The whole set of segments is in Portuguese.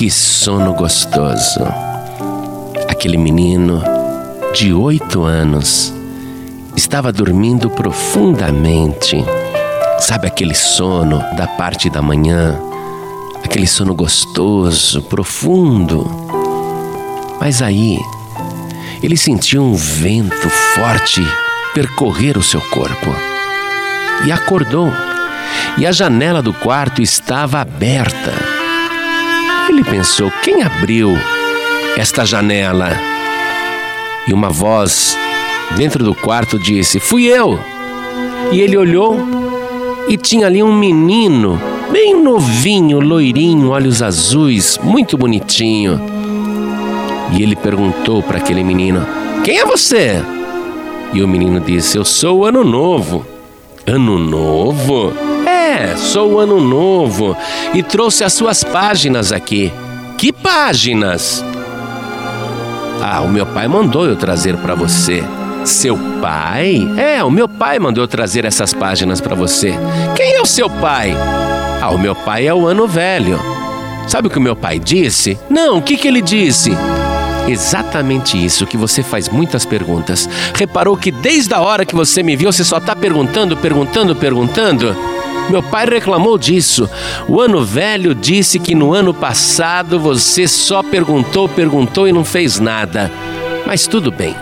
Que sono gostoso. Aquele menino de oito anos estava dormindo profundamente. Sabe aquele sono da parte da manhã? Aquele sono gostoso, profundo. Mas aí, ele sentiu um vento forte percorrer o seu corpo e acordou. E a janela do quarto estava aberta. Ele pensou: quem abriu esta janela? E uma voz dentro do quarto disse: Fui eu. E ele olhou e tinha ali um menino, bem novinho, loirinho, olhos azuis, muito bonitinho. E ele perguntou para aquele menino: Quem é você? E o menino disse: Eu sou o Ano Novo. Ano Novo? É, sou o Ano Novo e trouxe as suas páginas aqui. Que páginas? Ah, o meu pai mandou eu trazer para você. Seu pai? É, o meu pai mandou eu trazer essas páginas para você. Quem é o seu pai? Ah, o meu pai é o ano velho. Sabe o que o meu pai disse? Não, o que, que ele disse? Exatamente isso que você faz muitas perguntas. Reparou que desde a hora que você me viu, você só está perguntando, perguntando, perguntando? Meu pai reclamou disso. O ano velho disse que no ano passado você só perguntou, perguntou e não fez nada. Mas tudo bem.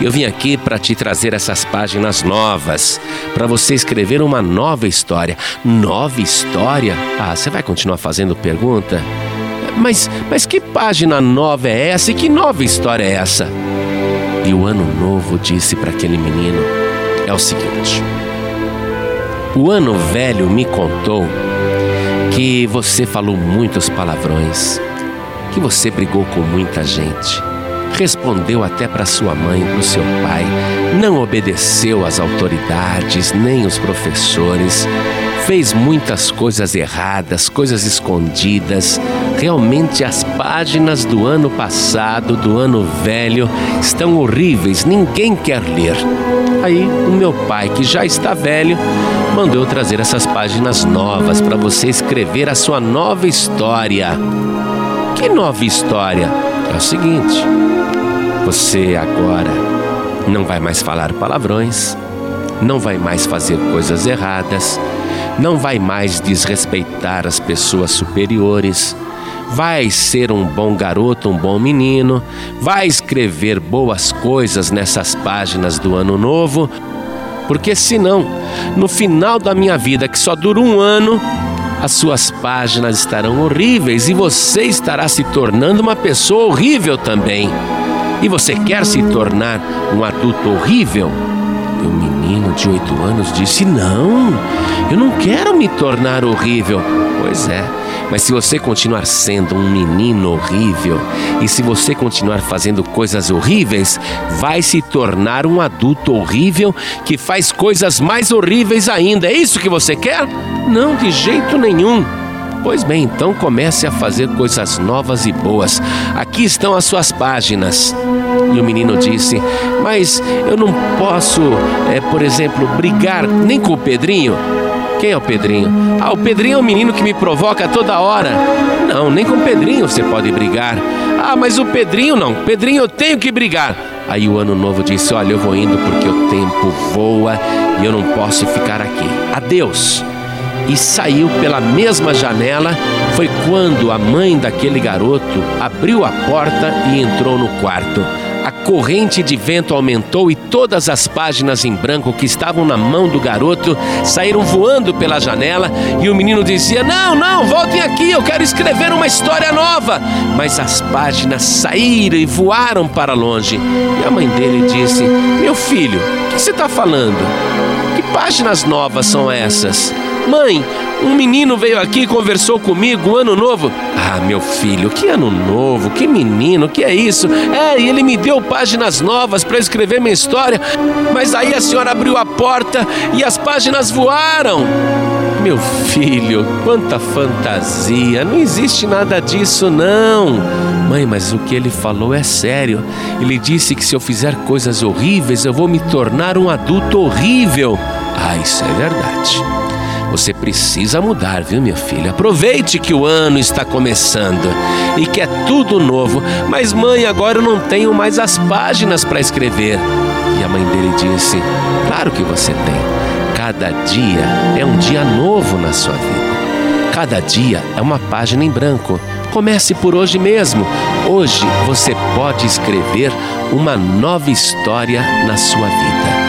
Eu vim aqui para te trazer essas páginas novas, para você escrever uma nova história. Nova história? Ah, você vai continuar fazendo pergunta? Mas, mas que página nova é essa e que nova história é essa? E o ano novo disse para aquele menino: é o seguinte. O ano velho me contou que você falou muitos palavrões, que você brigou com muita gente, respondeu até para sua mãe para o seu pai, não obedeceu às autoridades nem os professores, fez muitas coisas erradas, coisas escondidas. Realmente as páginas do ano passado, do ano velho, estão horríveis, ninguém quer ler. Aí o meu pai, que já está velho, mandou trazer essas páginas novas para você escrever a sua nova história. Que nova história? É o seguinte: você agora não vai mais falar palavrões, não vai mais fazer coisas erradas não vai mais desrespeitar as pessoas superiores, vai ser um bom garoto, um bom menino, vai escrever boas coisas nessas páginas do ano novo, porque senão, no final da minha vida, que só dura um ano, as suas páginas estarão horríveis e você estará se tornando uma pessoa horrível também. E você quer se tornar um adulto horrível? E o menino de oito anos disse: Não, eu não quero me tornar horrível. Pois é, mas se você continuar sendo um menino horrível e se você continuar fazendo coisas horríveis, vai se tornar um adulto horrível que faz coisas mais horríveis ainda. É isso que você quer? Não, de jeito nenhum. Pois bem, então comece a fazer coisas novas e boas. Aqui estão as suas páginas. E o menino disse: Mas eu não posso, é, por exemplo, brigar nem com o Pedrinho. Quem é o Pedrinho? Ah, o Pedrinho é o menino que me provoca toda hora. Não, nem com o Pedrinho você pode brigar. Ah, mas o Pedrinho não. Pedrinho eu tenho que brigar. Aí o ano novo disse: Olha, eu vou indo porque o tempo voa e eu não posso ficar aqui. Adeus e saiu pela mesma janela. Foi quando a mãe daquele garoto abriu a porta e entrou no quarto. A corrente de vento aumentou e todas as páginas em branco que estavam na mão do garoto saíram voando pela janela e o menino dizia: Não, não, voltem aqui, eu quero escrever uma história nova. Mas as páginas saíram e voaram para longe. E a mãe dele disse: Meu filho, o que você está falando? Que páginas novas são essas? Mãe, um menino veio aqui e conversou comigo, ano novo. Ah, meu filho, que ano novo, que menino, que é isso? É, e ele me deu páginas novas para escrever minha história, mas aí a senhora abriu a porta e as páginas voaram. Meu filho, quanta fantasia, não existe nada disso não. Mãe, mas o que ele falou é sério. Ele disse que se eu fizer coisas horríveis, eu vou me tornar um adulto horrível. Ah, isso é verdade. Você precisa mudar, viu, minha filha? Aproveite que o ano está começando e que é tudo novo. Mas, mãe, agora eu não tenho mais as páginas para escrever. E a mãe dele disse: Claro que você tem. Cada dia é um dia novo na sua vida. Cada dia é uma página em branco. Comece por hoje mesmo. Hoje você pode escrever uma nova história na sua vida.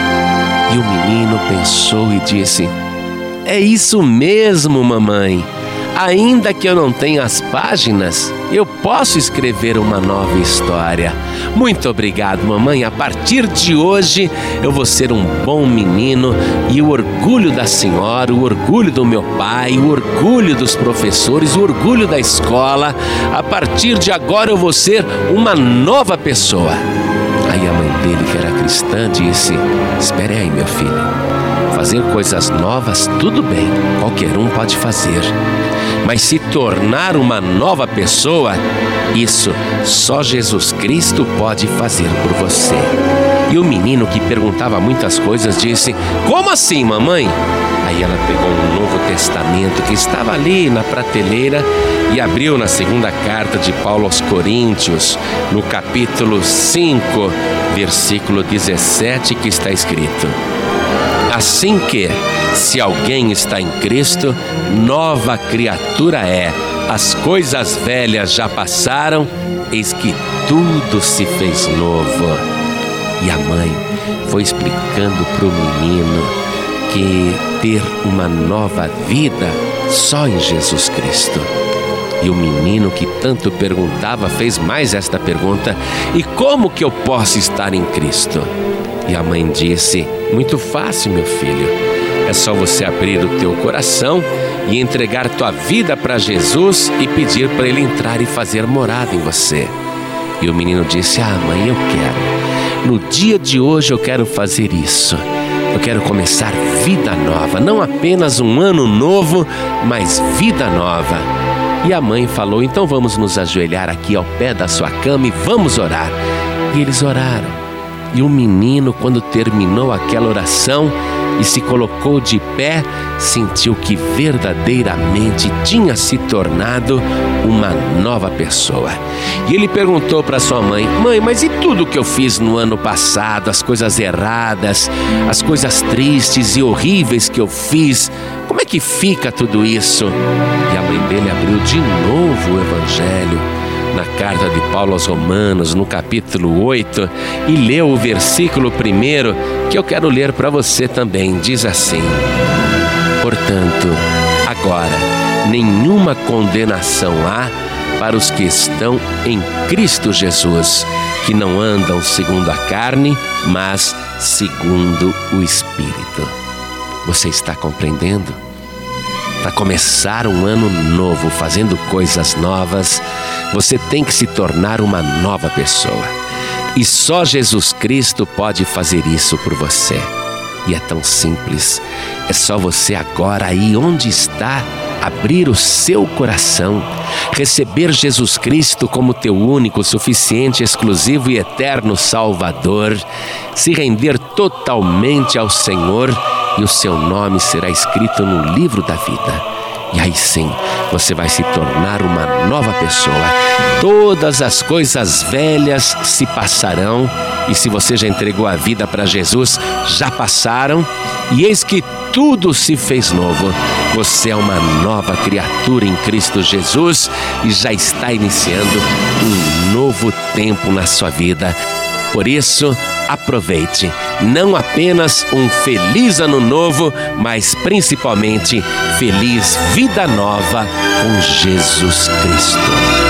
E o menino pensou e disse: É isso mesmo, mamãe. Ainda que eu não tenha as páginas, eu posso escrever uma nova história. Muito obrigado, mamãe. A partir de hoje eu vou ser um bom menino e o orgulho da senhora, o orgulho do meu pai, o orgulho dos professores, o orgulho da escola. A partir de agora eu vou ser uma nova pessoa. Aí a mãe dele, que era cristã, disse: Espere aí, meu filho. Fazer coisas novas, tudo bem, qualquer um pode fazer. Mas se tornar uma nova pessoa, isso só Jesus Cristo pode fazer por você. E o menino que perguntava muitas coisas disse: Como assim, mamãe? Aí ela pegou um Novo Testamento que estava ali na prateleira e abriu na segunda carta de Paulo aos Coríntios, no capítulo 5, versículo 17, que está escrito: Assim que, se alguém está em Cristo, nova criatura é. As coisas velhas já passaram, eis que tudo se fez novo. E a mãe foi explicando para o menino que ter uma nova vida só em Jesus Cristo. E o menino que tanto perguntava fez mais esta pergunta: E como que eu posso estar em Cristo? E a mãe disse: Muito fácil, meu filho. É só você abrir o teu coração e entregar tua vida para Jesus e pedir para ele entrar e fazer morada em você. E o menino disse: Ah, mãe, eu quero. No dia de hoje eu quero fazer isso. Eu quero começar vida nova, não apenas um ano novo, mas vida nova. E a mãe falou: Então vamos nos ajoelhar aqui ao pé da sua cama e vamos orar. E eles oraram. E o menino, quando terminou aquela oração e se colocou de pé, sentiu que verdadeiramente tinha se tornado uma nova pessoa. E ele perguntou para sua mãe: Mãe, mas e tudo que eu fiz no ano passado, as coisas erradas, as coisas tristes e horríveis que eu fiz? Como é que fica tudo isso? E a mãe dele abriu de novo o Evangelho na carta de Paulo aos Romanos, no capítulo 8, e leu o versículo primeiro que eu quero ler para você também. Diz assim: Portanto, agora, nenhuma condenação há para os que estão em Cristo Jesus, que não andam segundo a carne, mas segundo o Espírito. Você está compreendendo? Para começar um ano novo, fazendo coisas novas, você tem que se tornar uma nova pessoa. E só Jesus Cristo pode fazer isso por você. E é tão simples. É só você agora aí onde está abrir o seu coração, receber Jesus Cristo como teu único, suficiente, exclusivo e eterno Salvador, se render totalmente ao Senhor e o seu nome será escrito no livro da vida. E aí sim, você vai se tornar uma nova pessoa. Todas as coisas velhas se passarão, e se você já entregou a vida para Jesus, já passaram, e eis que tudo se fez novo. Você é uma nova criatura em Cristo Jesus e já está iniciando um novo tempo na sua vida. Por isso, aproveite não apenas um feliz ano novo, mas principalmente feliz vida nova com Jesus Cristo.